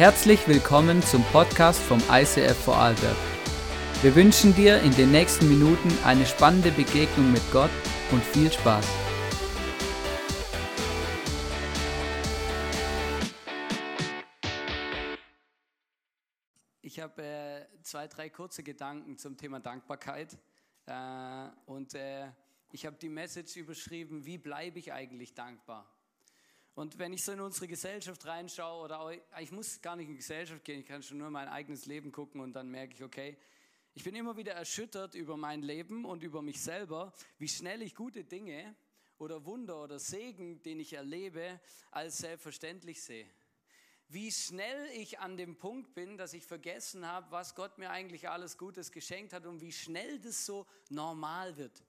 Herzlich willkommen zum Podcast vom ICF Vorarlberg. Wir wünschen dir in den nächsten Minuten eine spannende Begegnung mit Gott und viel Spaß. Ich habe äh, zwei, drei kurze Gedanken zum Thema Dankbarkeit. Äh, und äh, ich habe die Message überschrieben, wie bleibe ich eigentlich dankbar? Und wenn ich so in unsere Gesellschaft reinschaue, oder auch, ich muss gar nicht in die Gesellschaft gehen, ich kann schon nur mein eigenes Leben gucken und dann merke ich, okay, ich bin immer wieder erschüttert über mein Leben und über mich selber, wie schnell ich gute Dinge oder Wunder oder Segen, den ich erlebe, als selbstverständlich sehe. Wie schnell ich an dem Punkt bin, dass ich vergessen habe, was Gott mir eigentlich alles Gutes geschenkt hat und wie schnell das so normal wird.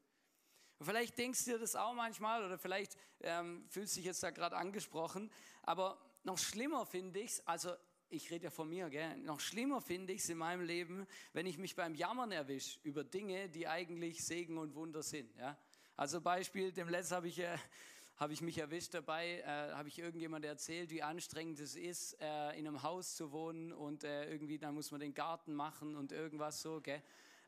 Und vielleicht denkst du dir das auch manchmal oder vielleicht ähm, fühlst dich jetzt da gerade angesprochen. Aber noch schlimmer finde ich es, also ich rede ja von mir, gell? noch schlimmer finde ich es in meinem Leben, wenn ich mich beim Jammern erwische über Dinge, die eigentlich Segen und Wunder sind. Ja? Also Beispiel, dem letzten habe ich, äh, hab ich mich erwischt dabei, äh, habe ich irgendjemand erzählt, wie anstrengend es ist, äh, in einem Haus zu wohnen und äh, irgendwie dann muss man den Garten machen und irgendwas so. Gell?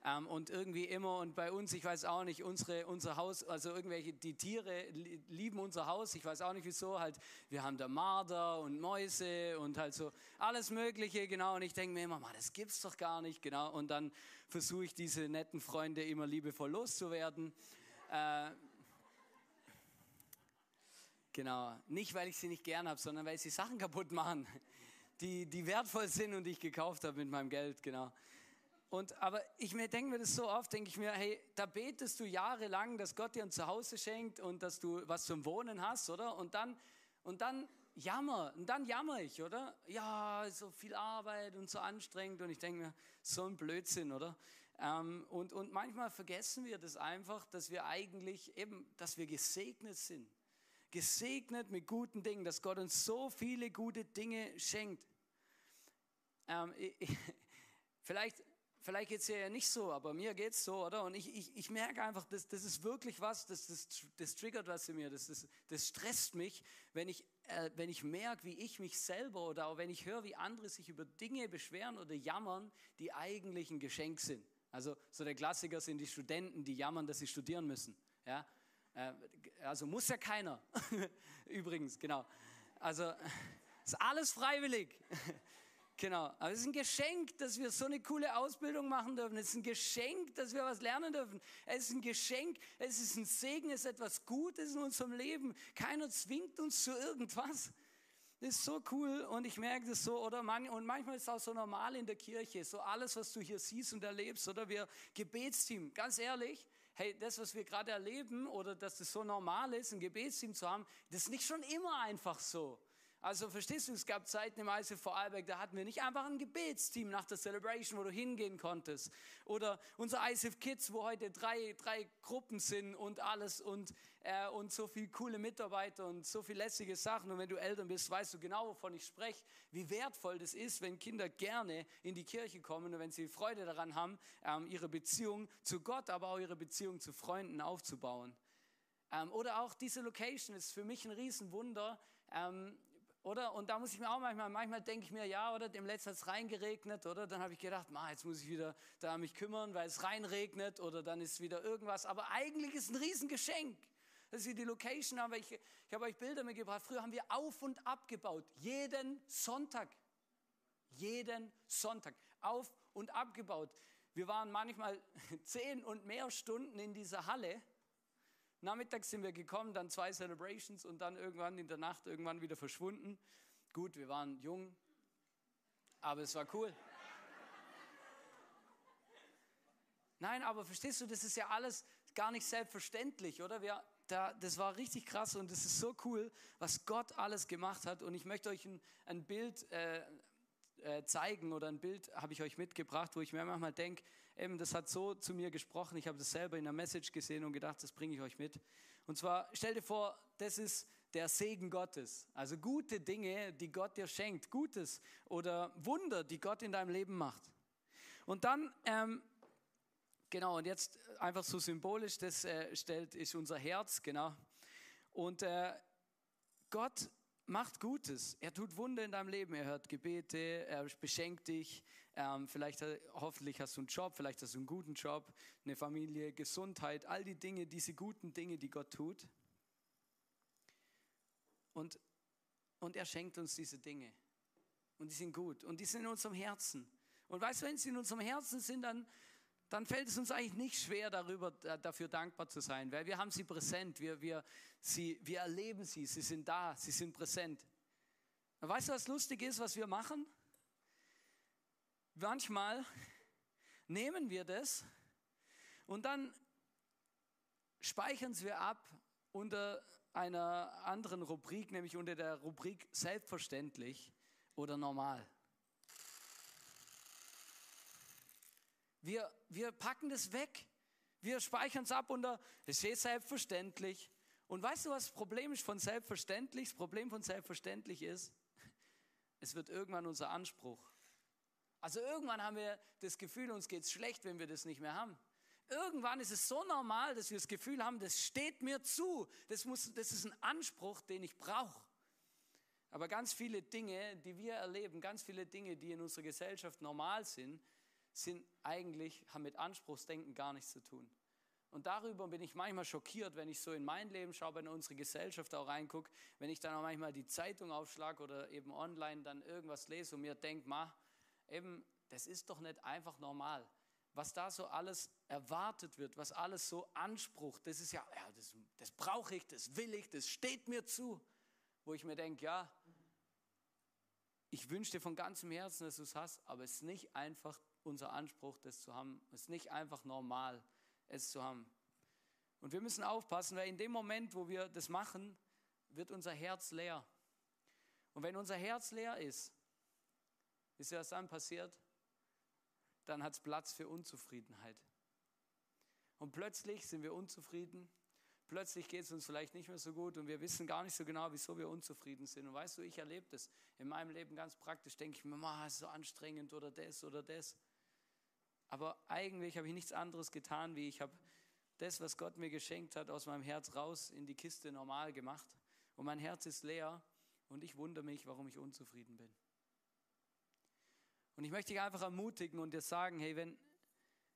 Ähm, und irgendwie immer, und bei uns, ich weiß auch nicht, unsere, unser Haus, also irgendwelche, die Tiere lieben unser Haus, ich weiß auch nicht wieso, halt, wir haben da Marder und Mäuse und halt so alles Mögliche, genau. Und ich denke mir immer, man, das gibt's doch gar nicht, genau. Und dann versuche ich diese netten Freunde immer liebevoll loszuwerden. Äh, Genau, nicht weil ich sie nicht gern habe, sondern weil sie Sachen kaputt machen, die, die wertvoll sind und ich gekauft habe mit meinem Geld, genau. Und, aber ich denke mir das so oft, denke ich mir, hey, da betest du jahrelang, dass Gott dir ein Zuhause schenkt und dass du was zum Wohnen hast, oder? Und dann, und dann jammer, und dann jammer ich, oder? Ja, so viel Arbeit und so anstrengend und ich denke mir, so ein Blödsinn, oder? Ähm, und, und manchmal vergessen wir das einfach, dass wir eigentlich eben, dass wir gesegnet sind. Gesegnet mit guten Dingen, dass Gott uns so viele gute Dinge schenkt. Ähm, ich, vielleicht vielleicht geht es dir ja nicht so, aber mir geht es so, oder? Und ich, ich, ich merke einfach, das, das ist wirklich was, das, das, das triggert was in mir, das, das, das stresst mich, wenn ich, äh, wenn ich merke, wie ich mich selber oder auch wenn ich höre, wie andere sich über Dinge beschweren oder jammern, die eigentlich ein Geschenk sind. Also so der Klassiker sind die Studenten, die jammern, dass sie studieren müssen. Ja? Äh, also muss ja keiner. Übrigens, genau. Also ist alles freiwillig. Genau, aber es ist ein Geschenk, dass wir so eine coole Ausbildung machen dürfen. Es ist ein Geschenk, dass wir was lernen dürfen. Es ist ein Geschenk, es ist ein Segen, es ist etwas Gutes in unserem Leben. Keiner zwingt uns zu irgendwas. Das ist so cool und ich merke das so, oder? Und manchmal ist es auch so normal in der Kirche, so alles, was du hier siehst und erlebst, oder? Wir Gebetsteam, ganz ehrlich, hey, das, was wir gerade erleben, oder dass das so normal ist, ein Gebetsteam zu haben, das ist nicht schon immer einfach so. Also verstehst du, es gab Zeiten im ICF Vorarlberg, da hatten wir nicht einfach ein Gebetsteam nach der Celebration, wo du hingehen konntest. Oder unser ICF Kids, wo heute drei, drei Gruppen sind und alles und, äh, und so viele coole Mitarbeiter und so viele lässige Sachen. Und wenn du Eltern bist, weißt du genau, wovon ich spreche, wie wertvoll das ist, wenn Kinder gerne in die Kirche kommen und wenn sie Freude daran haben, ähm, ihre Beziehung zu Gott, aber auch ihre Beziehung zu Freunden aufzubauen. Ähm, oder auch diese Location ist für mich ein Riesenwunder. Ähm, oder? Und da muss ich mir auch manchmal, manchmal denke ich mir, ja, oder dem letzten hat es reingeregnet, oder? Dann habe ich gedacht, ma, jetzt muss ich wieder da mich kümmern, weil es reinregnet, oder dann ist wieder irgendwas. Aber eigentlich ist ein Riesengeschenk, dass wir die Location haben. Ich, ich habe euch Bilder mitgebracht. Früher haben wir auf und ab gebaut. Jeden Sonntag. Jeden Sonntag. Auf und abgebaut. Wir waren manchmal zehn und mehr Stunden in dieser Halle Nachmittags sind wir gekommen, dann zwei Celebrations und dann irgendwann in der Nacht irgendwann wieder verschwunden. Gut, wir waren jung, aber es war cool. Nein, aber verstehst du, das ist ja alles gar nicht selbstverständlich, oder? Wir, da, das war richtig krass und es ist so cool, was Gott alles gemacht hat. Und ich möchte euch ein, ein Bild äh, äh, zeigen oder ein Bild habe ich euch mitgebracht, wo ich mir manchmal denke, eben, das hat so zu mir gesprochen. Ich habe das selber in der Message gesehen und gedacht, das bringe ich euch mit. Und zwar, stell dir vor, das ist der Segen Gottes. Also gute Dinge, die Gott dir schenkt. Gutes oder Wunder, die Gott in deinem Leben macht. Und dann, ähm, genau, und jetzt einfach so symbolisch, das äh, stellt, ist unser Herz, genau. Und äh, Gott macht Gutes. Er tut Wunder in deinem Leben. Er hört Gebete, er beschenkt dich. Ähm, vielleicht, hoffentlich hast du einen Job, vielleicht hast du einen guten Job, eine Familie, Gesundheit, all die Dinge, diese guten Dinge, die Gott tut. Und, und er schenkt uns diese Dinge. Und die sind gut. Und die sind in unserem Herzen. Und weißt du, wenn sie in unserem Herzen sind, dann, dann fällt es uns eigentlich nicht schwer, darüber, dafür dankbar zu sein, weil wir haben sie präsent, wir, wir, sie, wir erleben sie, sie sind da, sie sind präsent. Und weißt du, was lustig ist, was wir machen? Manchmal nehmen wir das und dann speichern wir ab unter einer anderen Rubrik, nämlich unter der Rubrik selbstverständlich oder normal. Wir, wir packen das weg. Wir speichern es ab unter, es ist selbstverständlich. Und weißt du, was das Problem ist von selbstverständlich? Das Problem von selbstverständlich ist, es wird irgendwann unser Anspruch. Also irgendwann haben wir das Gefühl, uns geht es schlecht, wenn wir das nicht mehr haben. Irgendwann ist es so normal, dass wir das Gefühl haben, das steht mir zu. Das, muss, das ist ein Anspruch, den ich brauche. Aber ganz viele Dinge, die wir erleben, ganz viele Dinge, die in unserer Gesellschaft normal sind, sind eigentlich, haben mit Anspruchsdenken gar nichts zu tun. Und darüber bin ich manchmal schockiert, wenn ich so in mein Leben schaue, in unsere Gesellschaft auch reingucke, wenn ich dann auch manchmal die Zeitung aufschlage oder eben online dann irgendwas lese und mir denke, ma, eben, das ist doch nicht einfach normal. Was da so alles erwartet wird, was alles so Anspruch, das ist ja, ja das, das brauche ich, das will ich, das steht mir zu. Wo ich mir denke, ja, ich wünsche dir von ganzem Herzen, dass du es hast, aber es ist nicht einfach unser Anspruch, das zu haben. Es ist nicht einfach normal, es zu haben. Und wir müssen aufpassen, weil in dem Moment, wo wir das machen, wird unser Herz leer. Und wenn unser Herz leer ist, ist ja was dann passiert? Dann hat es Platz für Unzufriedenheit. Und plötzlich sind wir unzufrieden. Plötzlich geht es uns vielleicht nicht mehr so gut und wir wissen gar nicht so genau, wieso wir unzufrieden sind. Und weißt du, ich erlebe das in meinem Leben ganz praktisch. Denke ich mir, ma, ist so anstrengend oder das oder das. Aber eigentlich habe ich nichts anderes getan, wie ich habe das, was Gott mir geschenkt hat, aus meinem Herz raus in die Kiste normal gemacht. Und mein Herz ist leer und ich wundere mich, warum ich unzufrieden bin. Und ich möchte dich einfach ermutigen und dir sagen, hey, wenn,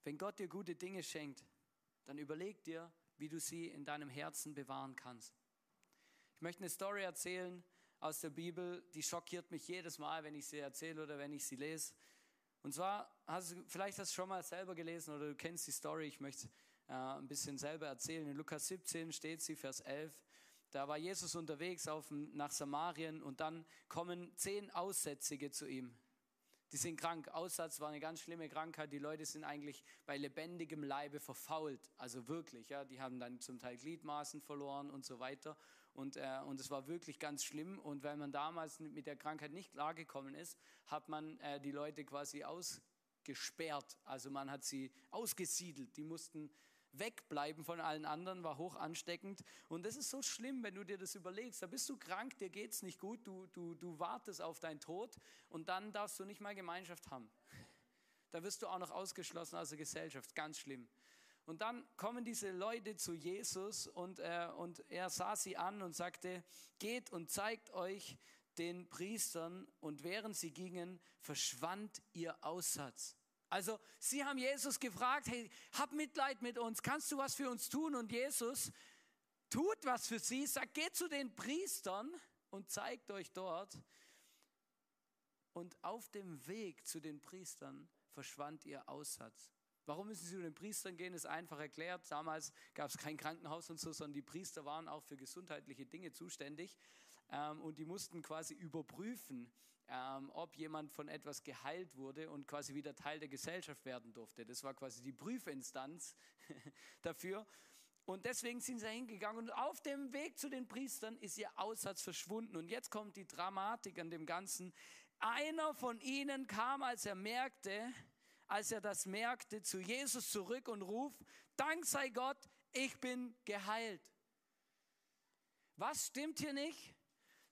wenn Gott dir gute Dinge schenkt, dann überleg dir, wie du sie in deinem Herzen bewahren kannst. Ich möchte eine Story erzählen aus der Bibel, die schockiert mich jedes Mal, wenn ich sie erzähle oder wenn ich sie lese. Und zwar, hast du, vielleicht hast du schon mal selber gelesen oder du kennst die Story, ich möchte äh, ein bisschen selber erzählen. In Lukas 17 steht sie, Vers 11. Da war Jesus unterwegs auf, nach Samarien und dann kommen zehn Aussätzige zu ihm. Die sind krank. Aussatz war eine ganz schlimme Krankheit. Die Leute sind eigentlich bei lebendigem Leibe verfault. Also wirklich, ja. Die haben dann zum Teil Gliedmaßen verloren und so weiter. Und, äh, und es war wirklich ganz schlimm. Und weil man damals mit der Krankheit nicht klargekommen ist, hat man äh, die Leute quasi ausgesperrt. Also man hat sie ausgesiedelt. Die mussten wegbleiben von allen anderen, war hoch ansteckend. Und das ist so schlimm, wenn du dir das überlegst. Da bist du krank, dir geht es nicht gut, du, du, du wartest auf deinen Tod und dann darfst du nicht mal Gemeinschaft haben. Da wirst du auch noch ausgeschlossen aus der Gesellschaft, ganz schlimm. Und dann kommen diese Leute zu Jesus und, äh, und er sah sie an und sagte, geht und zeigt euch den Priestern. Und während sie gingen, verschwand ihr Aussatz. Also sie haben Jesus gefragt, hey, hab Mitleid mit uns, kannst du was für uns tun? Und Jesus tut was für sie, sagt, geht zu den Priestern und zeigt euch dort. Und auf dem Weg zu den Priestern verschwand ihr Aussatz. Warum müssen sie zu den Priestern gehen, ist einfach erklärt. Damals gab es kein Krankenhaus und so, sondern die Priester waren auch für gesundheitliche Dinge zuständig. Ähm, und die mussten quasi überprüfen, ähm, ob jemand von etwas geheilt wurde und quasi wieder Teil der Gesellschaft werden durfte. Das war quasi die Prüfinstanz dafür. Und deswegen sind sie hingegangen und auf dem Weg zu den Priestern ist ihr Aussatz verschwunden. Und jetzt kommt die Dramatik an dem Ganzen. Einer von ihnen kam, als er merkte, als er das merkte, zu Jesus zurück und ruft, Dank sei Gott, ich bin geheilt. Was stimmt hier nicht?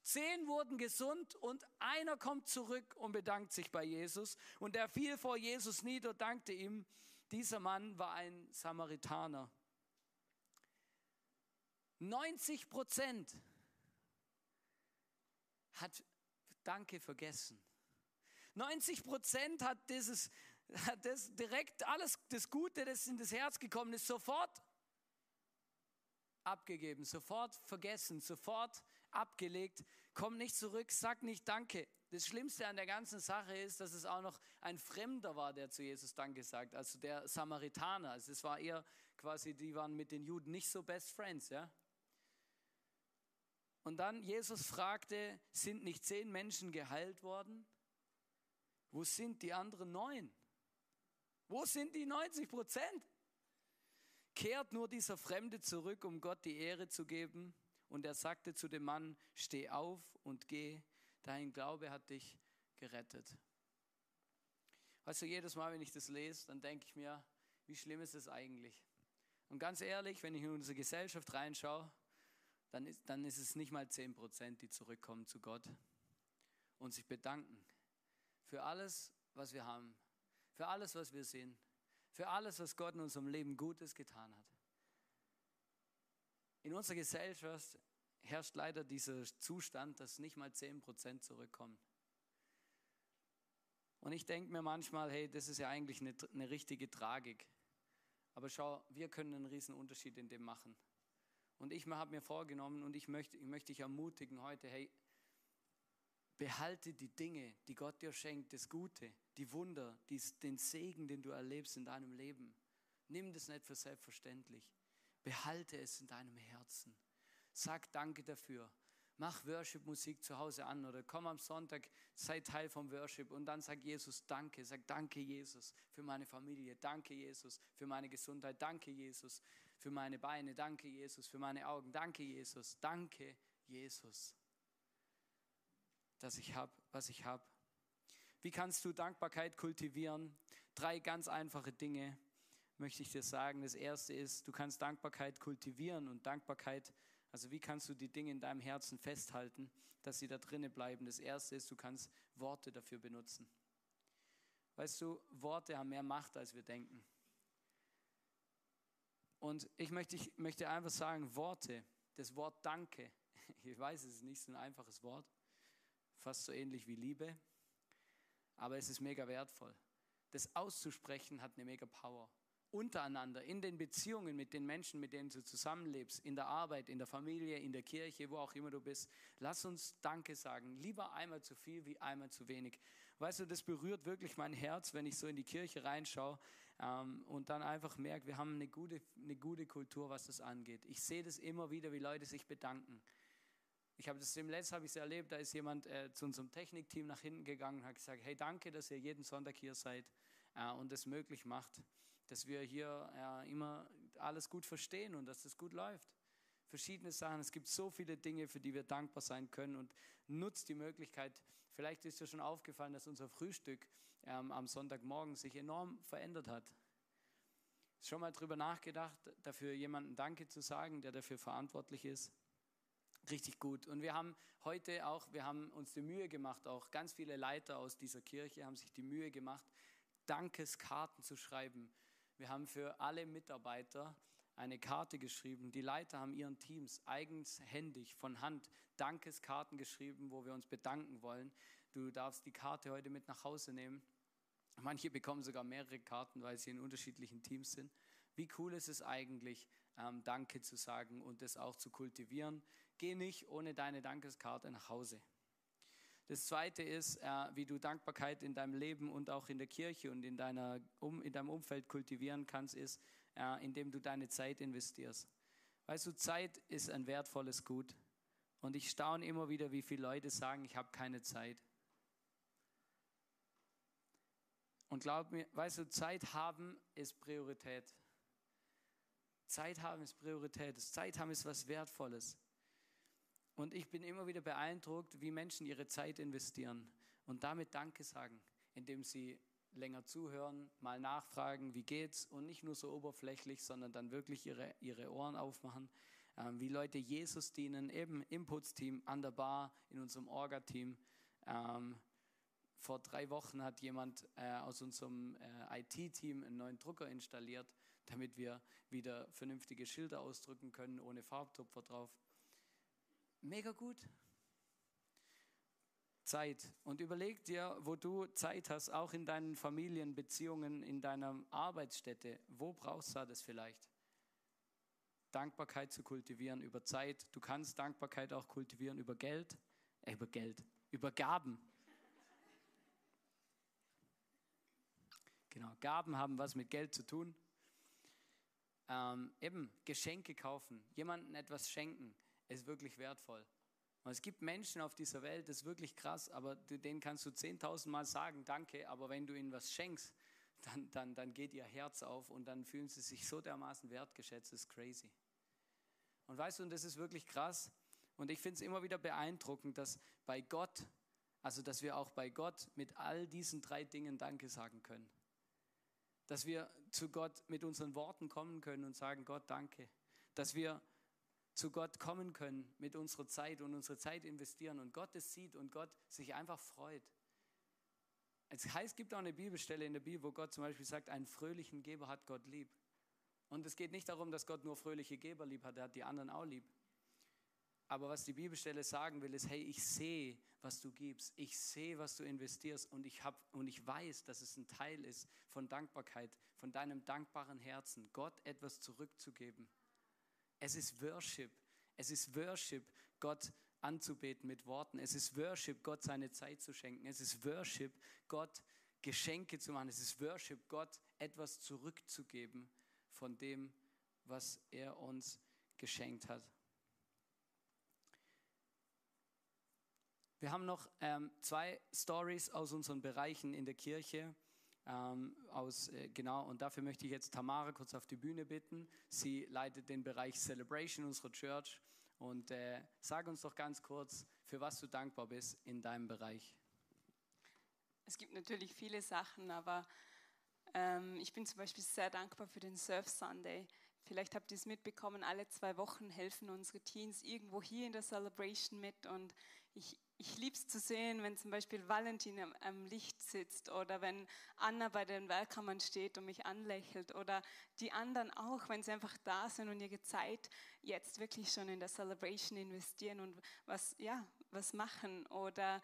Zehn wurden gesund und einer kommt zurück und bedankt sich bei Jesus. Und er fiel vor Jesus nieder, dankte ihm. Dieser Mann war ein Samaritaner. 90 Prozent hat Danke vergessen. 90 Prozent hat dieses, das direkt alles, das Gute, das in das Herz gekommen ist, sofort abgegeben, sofort vergessen, sofort abgelegt, kommt nicht zurück, sagt nicht Danke. Das Schlimmste an der ganzen Sache ist, dass es auch noch ein Fremder war, der zu Jesus Danke sagt, also der Samaritaner. Also es war eher quasi, die waren mit den Juden nicht so Best Friends, ja. Und dann Jesus fragte, sind nicht zehn Menschen geheilt worden? Wo sind die anderen neun? Wo sind die 90 Prozent? Kehrt nur dieser Fremde zurück, um Gott die Ehre zu geben? Und er sagte zu dem Mann, steh auf und geh, dein Glaube hat dich gerettet. Weißt du, jedes Mal, wenn ich das lese, dann denke ich mir, wie schlimm ist es eigentlich? Und ganz ehrlich, wenn ich in unsere Gesellschaft reinschaue, dann ist, dann ist es nicht mal 10 Prozent, die zurückkommen zu Gott und sich bedanken für alles, was wir haben, für alles, was wir sind, für alles, was Gott in unserem Leben Gutes getan hat. In unserer Gesellschaft herrscht leider dieser Zustand, dass nicht mal 10 Prozent zurückkommen. Und ich denke mir manchmal, hey, das ist ja eigentlich eine, eine richtige Tragik. Aber schau, wir können einen riesen Unterschied in dem machen. Und ich habe mir vorgenommen und ich möchte, ich möchte dich ermutigen heute, hey, behalte die Dinge, die Gott dir schenkt, das Gute, die Wunder, die, den Segen, den du erlebst in deinem Leben. Nimm das nicht für selbstverständlich. Behalte es in deinem Herzen. Sag Danke dafür. Mach Worship-Musik zu Hause an oder komm am Sonntag, sei Teil vom Worship und dann sag Jesus Danke. Sag Danke, Jesus, für meine Familie. Danke, Jesus, für meine Gesundheit. Danke, Jesus, für meine Beine. Danke, Jesus, für meine Augen. Danke, Jesus. Danke, Jesus, dass ich habe, was ich habe. Wie kannst du Dankbarkeit kultivieren? Drei ganz einfache Dinge möchte ich dir sagen. Das erste ist, du kannst Dankbarkeit kultivieren und Dankbarkeit also wie kannst du die Dinge in deinem Herzen festhalten, dass sie da drinnen bleiben? Das Erste ist, du kannst Worte dafür benutzen. Weißt du, Worte haben mehr Macht, als wir denken. Und ich möchte, ich möchte einfach sagen, Worte, das Wort Danke, ich weiß, es ist nicht so ein einfaches Wort, fast so ähnlich wie Liebe, aber es ist mega wertvoll. Das auszusprechen hat eine mega Power untereinander, in den Beziehungen mit den Menschen, mit denen du zusammenlebst, in der Arbeit, in der Familie, in der Kirche, wo auch immer du bist. Lass uns Danke sagen. Lieber einmal zu viel wie einmal zu wenig. Weißt du, das berührt wirklich mein Herz, wenn ich so in die Kirche reinschaue ähm, und dann einfach merke, wir haben eine gute, eine gute Kultur, was das angeht. Ich sehe das immer wieder, wie Leute sich bedanken. Ich habe das letzten habe ich erlebt, da ist jemand äh, zu unserem Technikteam nach hinten gegangen und hat gesagt, hey, danke, dass ihr jeden Sonntag hier seid äh, und es möglich macht dass wir hier ja, immer alles gut verstehen und dass es gut läuft. Verschiedene Sachen. Es gibt so viele Dinge, für die wir dankbar sein können und nutzt die Möglichkeit. Vielleicht ist dir schon aufgefallen, dass unser Frühstück ähm, am Sonntagmorgen sich enorm verändert hat. Schon mal drüber nachgedacht, dafür jemanden Danke zu sagen, der dafür verantwortlich ist. Richtig gut. Und wir haben heute auch, wir haben uns die Mühe gemacht, auch ganz viele Leiter aus dieser Kirche haben sich die Mühe gemacht, Dankeskarten zu schreiben wir haben für alle Mitarbeiter eine Karte geschrieben. Die Leiter haben ihren Teams eigenhändig von Hand Dankeskarten geschrieben, wo wir uns bedanken wollen. Du darfst die Karte heute mit nach Hause nehmen. Manche bekommen sogar mehrere Karten, weil sie in unterschiedlichen Teams sind. Wie cool ist es eigentlich, ähm, Danke zu sagen und das auch zu kultivieren? Geh nicht ohne deine Dankeskarte nach Hause. Das zweite ist, äh, wie du Dankbarkeit in deinem Leben und auch in der Kirche und in, deiner, um, in deinem Umfeld kultivieren kannst, ist, äh, indem du deine Zeit investierst. Weißt du, Zeit ist ein wertvolles Gut. Und ich staune immer wieder, wie viele Leute sagen, ich habe keine Zeit. Und glaub mir, weißt du, Zeit haben ist Priorität. Zeit haben ist Priorität. Zeit haben ist was Wertvolles. Und ich bin immer wieder beeindruckt, wie Menschen ihre Zeit investieren und damit Danke sagen, indem sie länger zuhören, mal nachfragen, wie geht's und nicht nur so oberflächlich, sondern dann wirklich ihre, ihre Ohren aufmachen, ähm, wie Leute Jesus dienen, eben im Putzteam, an der Bar, in unserem Orga-Team. Ähm, vor drei Wochen hat jemand äh, aus unserem äh, IT-Team einen neuen Drucker installiert, damit wir wieder vernünftige Schilder ausdrücken können, ohne Farbtupfer drauf. Mega gut. Zeit. Und überleg dir, wo du Zeit hast, auch in deinen Familienbeziehungen, in deiner Arbeitsstätte. Wo brauchst du das vielleicht? Dankbarkeit zu kultivieren über Zeit. Du kannst Dankbarkeit auch kultivieren über Geld, äh, über Geld, über Gaben. Genau, Gaben haben was mit Geld zu tun. Ähm, eben Geschenke kaufen, jemandem etwas schenken, ist wirklich wertvoll. Und es gibt Menschen auf dieser Welt, das ist wirklich krass, aber denen kannst du 10.000 Mal sagen, danke, aber wenn du ihnen was schenkst, dann, dann, dann geht ihr Herz auf und dann fühlen sie sich so dermaßen wertgeschätzt, das ist crazy. Und weißt du, und das ist wirklich krass. Und ich finde es immer wieder beeindruckend, dass bei Gott, also dass wir auch bei Gott mit all diesen drei Dingen Danke sagen können. Dass wir zu Gott mit unseren Worten kommen können und sagen, Gott, danke. Dass wir zu Gott kommen können mit unserer Zeit und unsere Zeit investieren und Gott es sieht und Gott sich einfach freut. Es heißt, es gibt auch eine Bibelstelle in der Bibel, wo Gott zum Beispiel sagt, einen fröhlichen Geber hat Gott lieb. Und es geht nicht darum, dass Gott nur fröhliche Geber lieb hat, er hat die anderen auch lieb. Aber was die Bibelstelle sagen will, ist, hey, ich sehe, was du gibst. Ich sehe, was du investierst und ich, hab, und ich weiß, dass es ein Teil ist von Dankbarkeit, von deinem dankbaren Herzen, Gott etwas zurückzugeben. Es ist Worship. Es ist Worship, Gott anzubeten mit Worten. Es ist Worship, Gott seine Zeit zu schenken. Es ist Worship, Gott Geschenke zu machen. Es ist Worship, Gott etwas zurückzugeben von dem, was er uns geschenkt hat. Wir haben noch ähm, zwei Stories aus unseren Bereichen in der Kirche. Ähm, aus, äh, genau, und dafür möchte ich jetzt Tamara kurz auf die Bühne bitten. Sie leitet den Bereich Celebration unserer Church. Und äh, sag uns doch ganz kurz, für was du dankbar bist in deinem Bereich. Es gibt natürlich viele Sachen, aber ähm, ich bin zum Beispiel sehr dankbar für den Surf Sunday. Vielleicht habt ihr es mitbekommen, alle zwei Wochen helfen unsere Teens irgendwo hier in der Celebration mit und ich, ich liebe es zu sehen, wenn zum Beispiel Valentin am, Licht sitzt oder wenn Anna bei den Werkkammern steht und mich anlächelt oder die anderen auch, wenn sie einfach da sind und ihre Zeit jetzt wirklich schon in der Celebration investieren und was, ja, was machen. Oder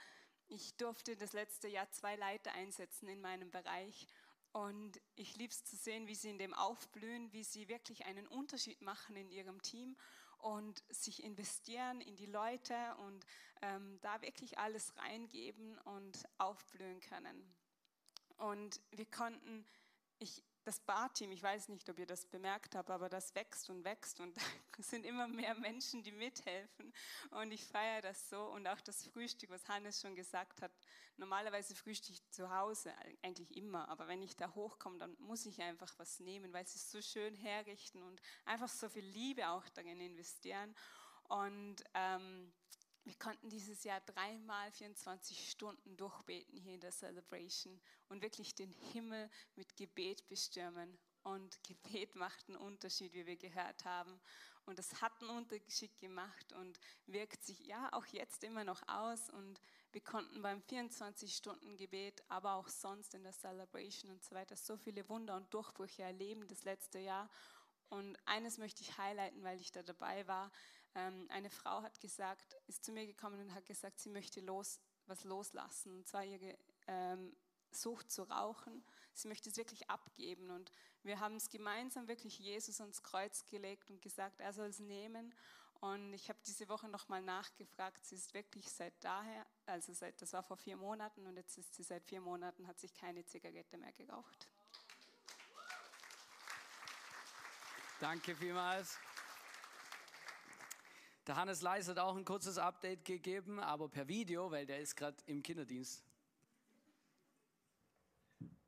ich durfte das letzte Jahr zwei Leiter einsetzen in meinem Bereich und ich liebe es zu sehen, wie sie in dem aufblühen, wie sie wirklich einen Unterschied machen in ihrem Team und sich investieren in die Leute und ähm, da wirklich alles reingeben und aufblühen können. Und wir konnten, ich, das Barteam, ich weiß nicht, ob ihr das bemerkt habt, aber das wächst und wächst und es sind immer mehr Menschen, die mithelfen. Und ich feiere das so. Und auch das Frühstück, was Hannes schon gesagt hat. Normalerweise frühstücke ich zu Hause, eigentlich immer, aber wenn ich da hochkomme, dann muss ich einfach was nehmen, weil sie es so schön herrichten und einfach so viel Liebe auch darin investieren. Und ähm, wir konnten dieses Jahr dreimal 24 Stunden durchbeten hier in der Celebration und wirklich den Himmel mit Gebet bestürmen. Und Gebet macht einen Unterschied, wie wir gehört haben. Und das hat einen Unterschied gemacht und wirkt sich ja auch jetzt immer noch aus. Und wir konnten beim 24-Stunden-Gebet, aber auch sonst in der Celebration und so weiter so viele Wunder und Durchbrüche erleben das letzte Jahr. Und eines möchte ich highlighten, weil ich da dabei war. Ähm, eine Frau hat gesagt, ist zu mir gekommen und hat gesagt, sie möchte los, was loslassen, und zwar ihre ähm, Sucht zu rauchen. Sie möchte es wirklich abgeben und wir haben es gemeinsam wirklich Jesus ans Kreuz gelegt und gesagt, er soll es nehmen. Und ich habe diese Woche nochmal nachgefragt. Sie ist wirklich seit daher, also seit, das war vor vier Monaten und jetzt ist sie seit vier Monaten, hat sich keine Zigarette mehr geraucht. Danke vielmals. Der Hannes Leis hat auch ein kurzes Update gegeben, aber per Video, weil der ist gerade im Kinderdienst.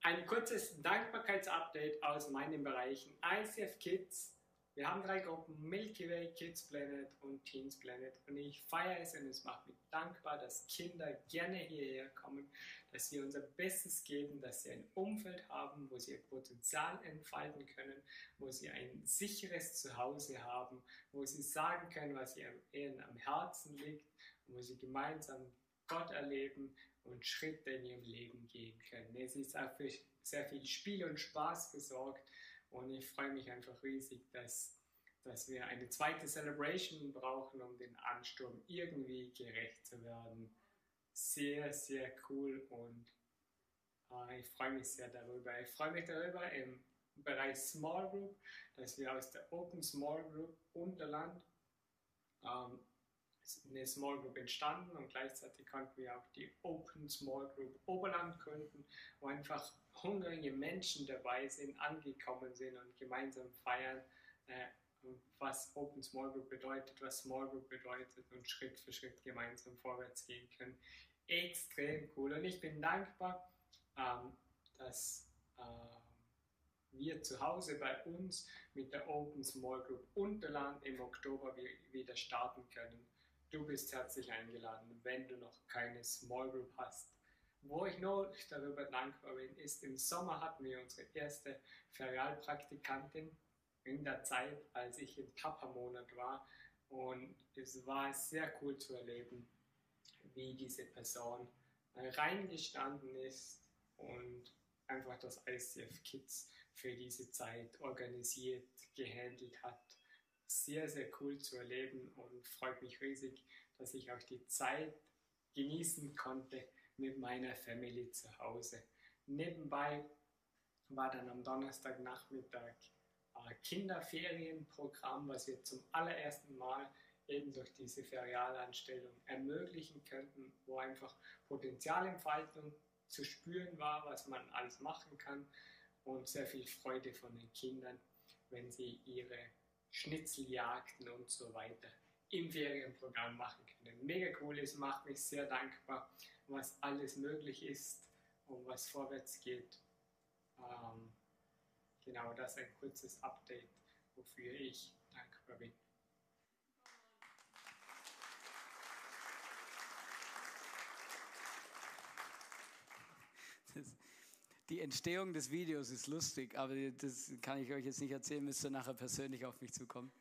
Ein kurzes Dankbarkeitsupdate aus meinen Bereichen ICF Kids, wir haben drei Gruppen, Milky Way, Kids Planet und Teens Planet. Und ich feiere es und es macht mich dankbar, dass Kinder gerne hierher kommen, dass wir unser Bestes geben, dass sie ein Umfeld haben, wo sie ihr Potenzial entfalten können, wo sie ein sicheres Zuhause haben, wo sie sagen können, was ihnen am Herzen liegt, wo sie gemeinsam Gott erleben und Schritte in ihrem Leben gehen können. Es ist auch für sehr viel Spiel und Spaß gesorgt und ich freue mich einfach riesig, dass, dass wir eine zweite Celebration brauchen, um den Ansturm irgendwie gerecht zu werden. sehr, sehr cool und äh, ich freue mich sehr darüber. Ich freue mich darüber im Bereich Small Group, dass wir aus der Open Small Group Unterland ähm, eine Small Group entstanden und gleichzeitig konnten wir auch die Open Small Group Oberland gründen, wo einfach hungrige Menschen dabei sind, angekommen sind und gemeinsam feiern, äh, was Open Small Group bedeutet, was Small Group bedeutet und Schritt für Schritt gemeinsam vorwärts gehen können. Extrem cool und ich bin dankbar, ähm, dass äh, wir zu Hause bei uns mit der Open Small Group Unterland im Oktober wieder starten können. Du bist herzlich eingeladen, wenn du noch keine Small Group hast. Wo ich nur darüber dankbar bin, ist, im Sommer hatten wir unsere erste Ferialpraktikantin in der Zeit, als ich im Papa-Monat war. Und es war sehr cool zu erleben, wie diese Person reingestanden ist und einfach das ICF Kids für diese Zeit organisiert, gehandelt hat sehr, sehr cool zu erleben und freut mich riesig, dass ich auch die Zeit genießen konnte mit meiner Family zu Hause. Nebenbei war dann am Donnerstagnachmittag ein Kinderferienprogramm, was wir zum allerersten Mal eben durch diese Ferialanstellung ermöglichen könnten, wo einfach Potenzialentfaltung zu spüren war, was man alles machen kann und sehr viel Freude von den Kindern, wenn sie ihre Schnitzeljagden und so weiter im Ferienprogramm machen können. Mega cool ist, macht mich sehr dankbar, was alles möglich ist und was vorwärts geht. Ähm, genau das ein kurzes Update, wofür ich dankbar bin. Die Entstehung des Videos ist lustig, aber das kann ich euch jetzt nicht erzählen, müsst ihr nachher persönlich auf mich zukommen.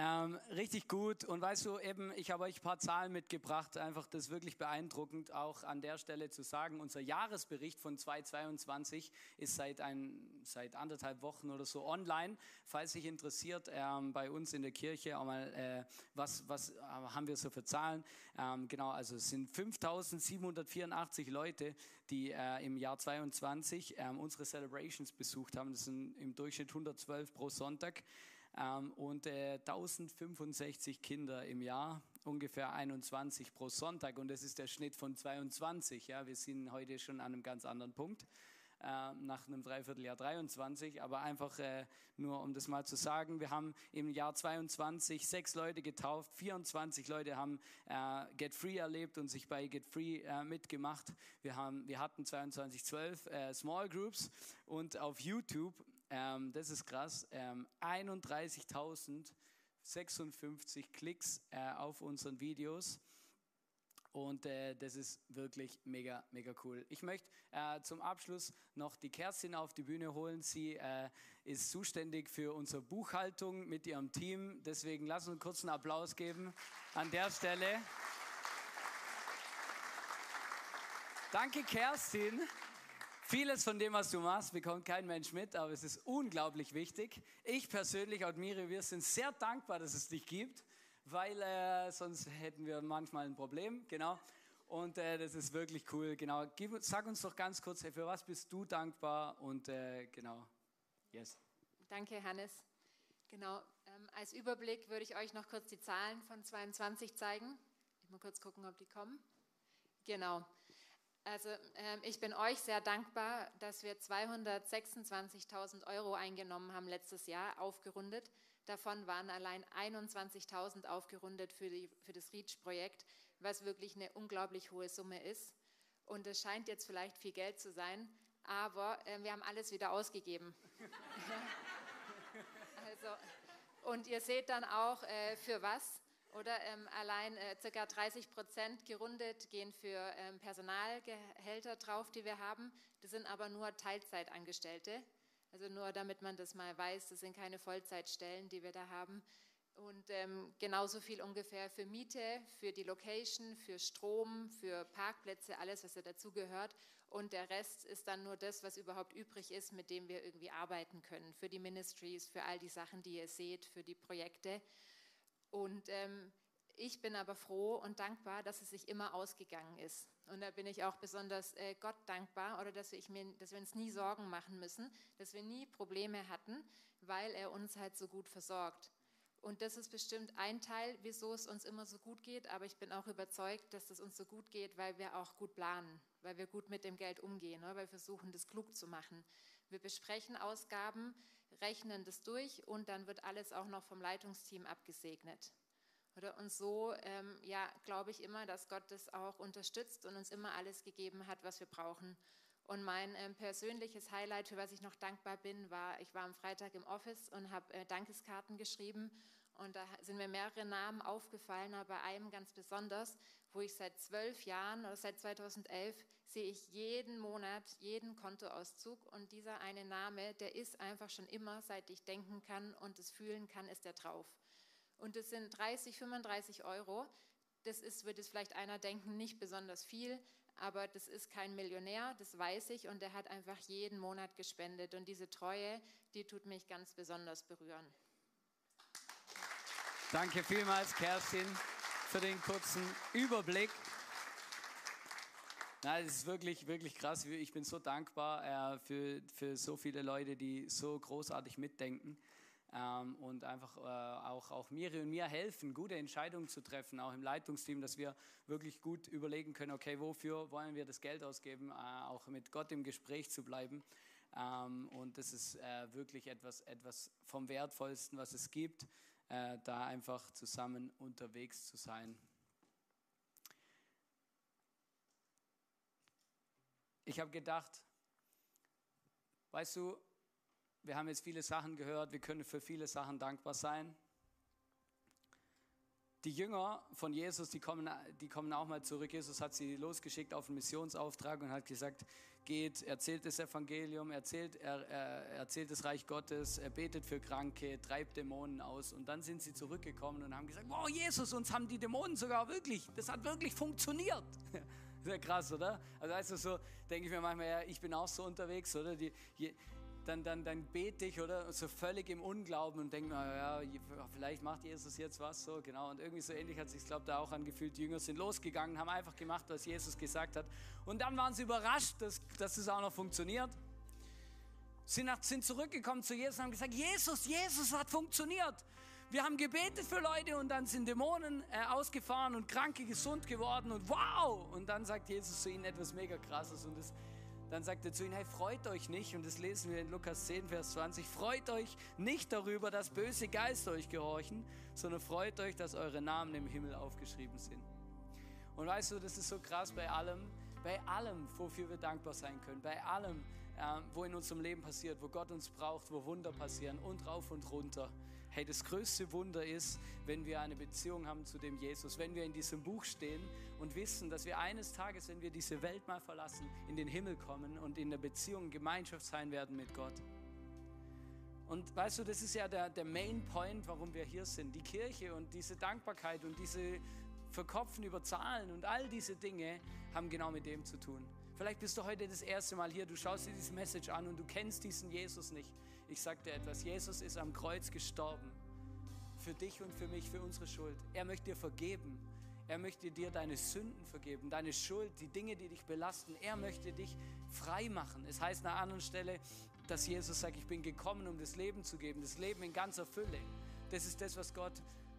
Ähm, richtig gut. Und weißt du, eben, ich habe euch ein paar Zahlen mitgebracht. Einfach das wirklich beeindruckend, auch an der Stelle zu sagen. Unser Jahresbericht von 2022 ist seit, ein, seit anderthalb Wochen oder so online. Falls sich interessiert, ähm, bei uns in der Kirche auch mal, äh, was, was äh, haben wir so für Zahlen? Ähm, genau, also es sind 5784 Leute, die äh, im Jahr 22 ähm, unsere Celebrations besucht haben. Das sind im Durchschnitt 112 pro Sonntag ähm, und äh, 1065 Kinder im Jahr, ungefähr 21 pro Sonntag und das ist der Schnitt von 22. Ja, wir sind heute schon an einem ganz anderen Punkt. Äh, nach einem Dreivierteljahr 23, aber einfach äh, nur um das mal zu sagen, wir haben im Jahr 22 sechs Leute getauft, 24 Leute haben äh, Get Free erlebt und sich bei Get Free äh, mitgemacht. Wir, haben, wir hatten 22, 12 äh, Small Groups und auf YouTube ähm, das ist krass, ähm, 31.056 Klicks äh, auf unseren Videos. Und äh, das ist wirklich mega, mega cool. Ich möchte äh, zum Abschluss noch die Kerstin auf die Bühne holen. Sie äh, ist zuständig für unsere Buchhaltung mit ihrem Team. Deswegen lass uns einen Applaus geben an der Stelle. Danke, Kerstin. Vieles von dem, was du machst, bekommt kein Mensch mit, aber es ist unglaublich wichtig. Ich persönlich, Admire, wir sind sehr dankbar, dass es dich gibt, weil äh, sonst hätten wir manchmal ein Problem, genau. Und äh, das ist wirklich cool, genau. Gib, sag uns doch ganz kurz, für was bist du dankbar und äh, genau, yes. Danke, Hannes. Genau, ähm, als Überblick würde ich euch noch kurz die Zahlen von 22 zeigen. Ich mal kurz gucken, ob die kommen. Genau. Also ähm, ich bin euch sehr dankbar, dass wir 226.000 Euro eingenommen haben letztes Jahr, aufgerundet. Davon waren allein 21.000 aufgerundet für, die, für das REACH-Projekt, was wirklich eine unglaublich hohe Summe ist. Und es scheint jetzt vielleicht viel Geld zu sein, aber äh, wir haben alles wieder ausgegeben. also, und ihr seht dann auch, äh, für was. Oder ähm, allein äh, ca. 30 Prozent gerundet gehen für ähm, Personalgehälter drauf, die wir haben. Das sind aber nur Teilzeitangestellte. Also nur damit man das mal weiß, das sind keine Vollzeitstellen, die wir da haben. Und ähm, genauso viel ungefähr für Miete, für die Location, für Strom, für Parkplätze, alles, was ja dazugehört. Und der Rest ist dann nur das, was überhaupt übrig ist, mit dem wir irgendwie arbeiten können. Für die Ministries, für all die Sachen, die ihr seht, für die Projekte. Und ähm, ich bin aber froh und dankbar, dass es sich immer ausgegangen ist. Und da bin ich auch besonders äh, Gott dankbar oder dass wir, mir, dass wir uns nie Sorgen machen müssen, dass wir nie Probleme hatten, weil er uns halt so gut versorgt. Und das ist bestimmt ein Teil, wieso es uns immer so gut geht. Aber ich bin auch überzeugt, dass es uns so gut geht, weil wir auch gut planen, weil wir gut mit dem Geld umgehen, ne? weil wir versuchen, das klug zu machen. Wir besprechen Ausgaben, rechnen das durch und dann wird alles auch noch vom Leitungsteam abgesegnet. Oder? Und so ähm, ja, glaube ich immer, dass Gott das auch unterstützt und uns immer alles gegeben hat, was wir brauchen. Und mein ähm, persönliches Highlight, für was ich noch dankbar bin, war, ich war am Freitag im Office und habe äh, Dankeskarten geschrieben. Und da sind mir mehrere Namen aufgefallen, aber bei einem ganz besonders, wo ich seit zwölf Jahren oder seit 2011 sehe ich jeden Monat jeden Kontoauszug und dieser eine Name, der ist einfach schon immer, seit ich denken kann und es fühlen kann, ist der drauf. Und das sind 30, 35 Euro. Das ist, wird es vielleicht einer denken, nicht besonders viel, aber das ist kein Millionär, das weiß ich und der hat einfach jeden Monat gespendet und diese Treue, die tut mich ganz besonders berühren. Danke vielmals, Kerstin, für den kurzen Überblick. Nein, es ist wirklich, wirklich krass. Ich bin so dankbar äh, für, für so viele Leute, die so großartig mitdenken ähm, und einfach äh, auch, auch Miri und mir helfen, gute Entscheidungen zu treffen, auch im Leitungsteam, dass wir wirklich gut überlegen können, okay, wofür wollen wir das Geld ausgeben, äh, auch mit Gott im Gespräch zu bleiben. Ähm, und das ist äh, wirklich etwas, etwas vom Wertvollsten, was es gibt, äh, da einfach zusammen unterwegs zu sein. Ich habe gedacht, weißt du, wir haben jetzt viele Sachen gehört, wir können für viele Sachen dankbar sein. Die Jünger von Jesus, die kommen, die kommen auch mal zurück. Jesus hat sie losgeschickt auf einen Missionsauftrag und hat gesagt, geht, erzählt das Evangelium, erzählt, er, er, erzählt das Reich Gottes, er betet für Kranke, treibt Dämonen aus. Und dann sind sie zurückgekommen und haben gesagt, wow, Jesus, uns haben die Dämonen sogar wirklich, das hat wirklich funktioniert. Sehr krass, oder? Also weißt du, so denke ich mir manchmal, ja, ich bin auch so unterwegs, oder? Die, dann, dann, dann bete ich oder so völlig im Unglauben und denke mir, ja, vielleicht macht Jesus jetzt was so, genau. Und irgendwie so ähnlich hat sich, glaube da auch angefühlt. Die Jünger sind losgegangen, haben einfach gemacht, was Jesus gesagt hat. Und dann waren sie überrascht, dass, dass es auch noch funktioniert. Sie sind zurückgekommen zu Jesus und haben gesagt, Jesus, Jesus hat funktioniert. Wir haben gebetet für Leute und dann sind Dämonen äh, ausgefahren und Kranke gesund geworden und wow! Und dann sagt Jesus zu ihnen etwas mega krasses und das dann sagt er zu ihnen, hey, freut euch nicht, und das lesen wir in Lukas 10, Vers 20, freut euch nicht darüber, dass böse Geister euch gehorchen, sondern freut euch, dass eure Namen im Himmel aufgeschrieben sind. Und weißt du, das ist so krass bei allem, bei allem, wofür wir dankbar sein können, bei allem, wo in unserem Leben passiert, wo Gott uns braucht, wo Wunder passieren und rauf und runter. Hey, das größte Wunder ist, wenn wir eine Beziehung haben zu dem Jesus, wenn wir in diesem Buch stehen und wissen, dass wir eines Tages, wenn wir diese Welt mal verlassen, in den Himmel kommen und in der Beziehung, Gemeinschaft sein werden mit Gott. Und weißt du, das ist ja der, der Main Point, warum wir hier sind. Die Kirche und diese Dankbarkeit und diese Verkopfen über Zahlen und all diese Dinge haben genau mit dem zu tun. Vielleicht bist du heute das erste Mal hier, du schaust dir diese Message an und du kennst diesen Jesus nicht. Ich sage dir etwas, Jesus ist am Kreuz gestorben. Für dich und für mich, für unsere Schuld. Er möchte dir vergeben. Er möchte dir deine Sünden vergeben, deine Schuld, die Dinge, die dich belasten. Er möchte dich frei machen. Es heißt an einer anderen Stelle, dass Jesus sagt, ich bin gekommen, um das Leben zu geben, das Leben in ganzer Fülle. Das ist das, was Gott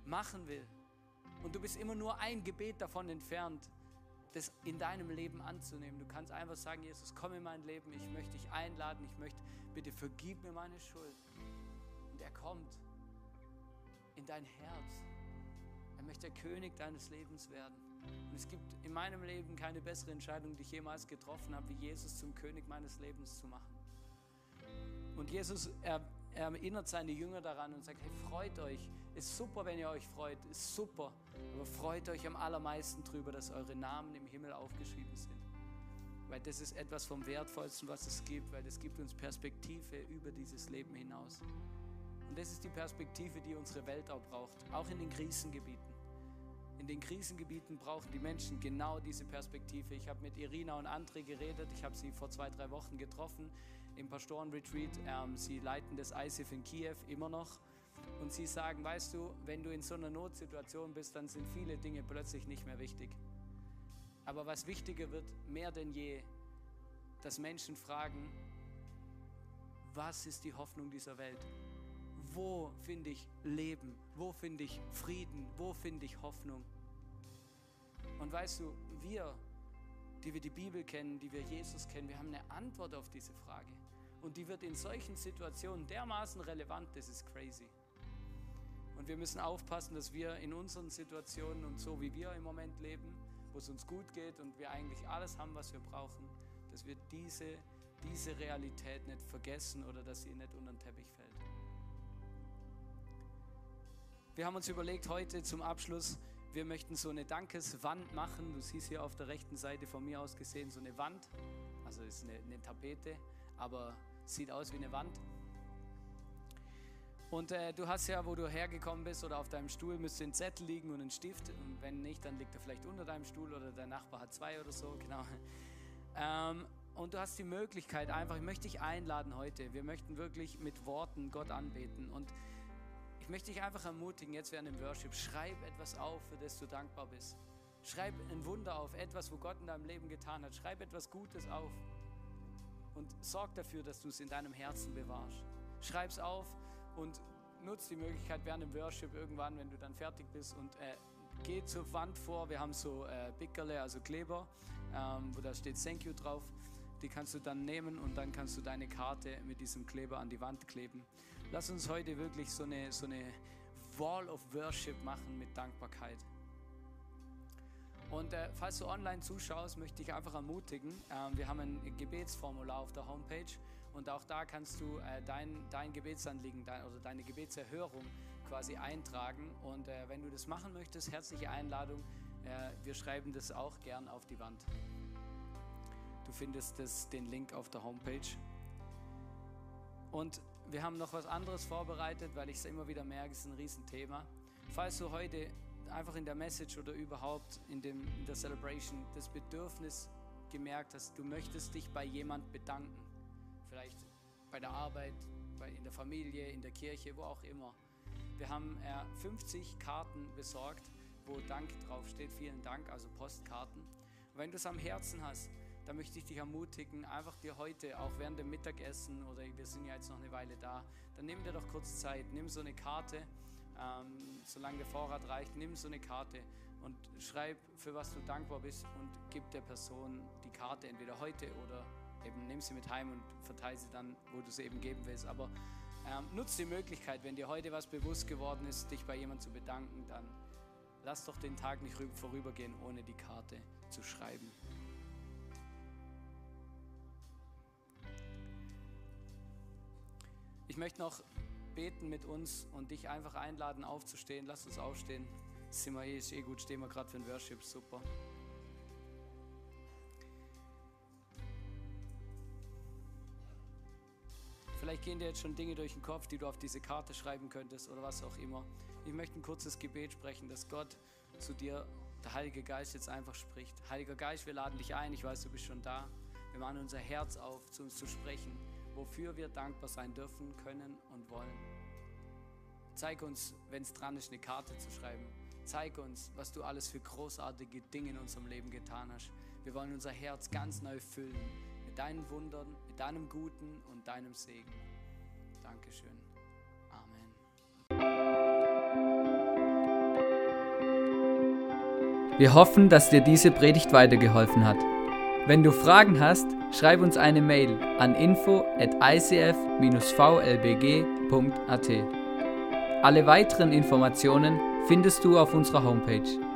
machen will. Und du bist immer nur ein Gebet davon entfernt, das in deinem Leben anzunehmen. Du kannst einfach sagen, Jesus, komm in mein Leben, ich möchte dich einladen, ich möchte, bitte vergib mir meine Schuld. Und er kommt in dein Herz. Er möchte der König deines Lebens werden. Und es gibt in meinem Leben keine bessere Entscheidung, die ich jemals getroffen habe, wie Jesus zum König meines Lebens zu machen. Und Jesus, er, er erinnert seine Jünger daran und sagt, hey, freut euch. Ist super, wenn ihr euch freut. Ist super. Aber freut euch am allermeisten darüber, dass eure Namen im Himmel aufgeschrieben sind. Weil das ist etwas vom Wertvollsten, was es gibt, weil das gibt uns Perspektive über dieses Leben hinaus. Und das ist die Perspektive, die unsere Welt auch braucht, auch in den Krisengebieten. In den Krisengebieten brauchen die Menschen genau diese Perspektive. Ich habe mit Irina und André geredet. Ich habe sie vor zwei, drei Wochen getroffen im Pastorenretreat. Ähm, sie leiten das ISIF in Kiew immer noch. Und sie sagen, weißt du, wenn du in so einer Notsituation bist, dann sind viele Dinge plötzlich nicht mehr wichtig. Aber was wichtiger wird, mehr denn je, dass Menschen fragen, was ist die Hoffnung dieser Welt? Wo finde ich Leben? Wo finde ich Frieden? Wo finde ich Hoffnung? Und weißt du, wir, die wir die Bibel kennen, die wir Jesus kennen, wir haben eine Antwort auf diese Frage. Und die wird in solchen Situationen dermaßen relevant, das ist crazy. Und wir müssen aufpassen, dass wir in unseren Situationen und so wie wir im Moment leben, wo es uns gut geht und wir eigentlich alles haben, was wir brauchen, dass wir diese, diese Realität nicht vergessen oder dass sie nicht unter den Teppich fällt. Wir haben uns überlegt, heute zum Abschluss, wir möchten so eine Dankeswand machen. Du siehst hier auf der rechten Seite von mir aus gesehen so eine Wand. Also ist eine, eine Tapete, aber sieht aus wie eine Wand. Und äh, du hast ja, wo du hergekommen bist oder auf deinem Stuhl, müsste ein Zettel liegen und ein Stift. Und wenn nicht, dann liegt er vielleicht unter deinem Stuhl oder dein Nachbar hat zwei oder so, genau. Ähm, und du hast die Möglichkeit einfach, ich möchte dich einladen heute. Wir möchten wirklich mit Worten Gott anbeten. Und ich möchte dich einfach ermutigen, jetzt während dem Worship, schreib etwas auf, für das du dankbar bist. Schreib ein Wunder auf, etwas, wo Gott in deinem Leben getan hat. Schreib etwas Gutes auf. Und sorg dafür, dass du es in deinem Herzen bewahrst. Schreib es auf und nutz die Möglichkeit während dem Worship irgendwann, wenn du dann fertig bist und äh, geh zur Wand vor. Wir haben so äh, Pickerle, also Kleber, ähm, wo da steht Thank you drauf. Die kannst du dann nehmen und dann kannst du deine Karte mit diesem Kleber an die Wand kleben. Lass uns heute wirklich so eine, so eine Wall of Worship machen mit Dankbarkeit. Und äh, falls du online zuschaust, möchte ich einfach ermutigen, äh, wir haben ein Gebetsformular auf der Homepage und auch da kannst du äh, dein, dein Gebetsanliegen dein, oder deine Gebetserhörung quasi eintragen. Und äh, wenn du das machen möchtest, herzliche Einladung. Äh, wir schreiben das auch gern auf die Wand. Du findest das, den Link auf der Homepage. Und wir haben noch was anderes vorbereitet, weil ich es immer wieder merke, es ist ein Riesenthema. Falls du heute einfach in der Message oder überhaupt in, dem, in der Celebration das Bedürfnis gemerkt hast, du möchtest dich bei jemand bedanken, vielleicht bei der Arbeit, bei, in der Familie, in der Kirche, wo auch immer. Wir haben äh, 50 Karten besorgt, wo Dank draufsteht. Vielen Dank, also Postkarten. Und wenn du es am Herzen hast, dann möchte ich dich ermutigen, einfach dir heute, auch während dem Mittagessen oder wir sind ja jetzt noch eine Weile da, dann nimm dir doch kurz Zeit, nimm so eine Karte, ähm, solange der Vorrat reicht, nimm so eine Karte und schreib, für was du dankbar bist und gib der Person die Karte entweder heute oder eben nimm sie mit heim und verteile sie dann, wo du sie eben geben willst. Aber ähm, nutz die Möglichkeit, wenn dir heute was bewusst geworden ist, dich bei jemandem zu bedanken, dann lass doch den Tag nicht vorübergehen, ohne die Karte zu schreiben. Ich möchte noch beten mit uns und dich einfach einladen, aufzustehen. Lass uns aufstehen. Sind wir eh, ist eh gut, stehen wir gerade für den Worship, super. Vielleicht gehen dir jetzt schon Dinge durch den Kopf, die du auf diese Karte schreiben könntest oder was auch immer. Ich möchte ein kurzes Gebet sprechen, dass Gott zu dir, der Heilige Geist, jetzt einfach spricht. Heiliger Geist, wir laden dich ein. Ich weiß, du bist schon da. Wir machen unser Herz auf, zu uns zu sprechen, wofür wir dankbar sein dürfen, können und wollen. Zeig uns, wenn es dran ist, eine Karte zu schreiben. Zeig uns, was du alles für großartige Dinge in unserem Leben getan hast. Wir wollen unser Herz ganz neu füllen mit deinen Wundern, deinem Guten und deinem Segen. Dankeschön. Amen. Wir hoffen, dass dir diese Predigt weitergeholfen hat. Wenn du Fragen hast, schreib uns eine Mail an info at icf-vlbg.at. Alle weiteren Informationen findest du auf unserer Homepage.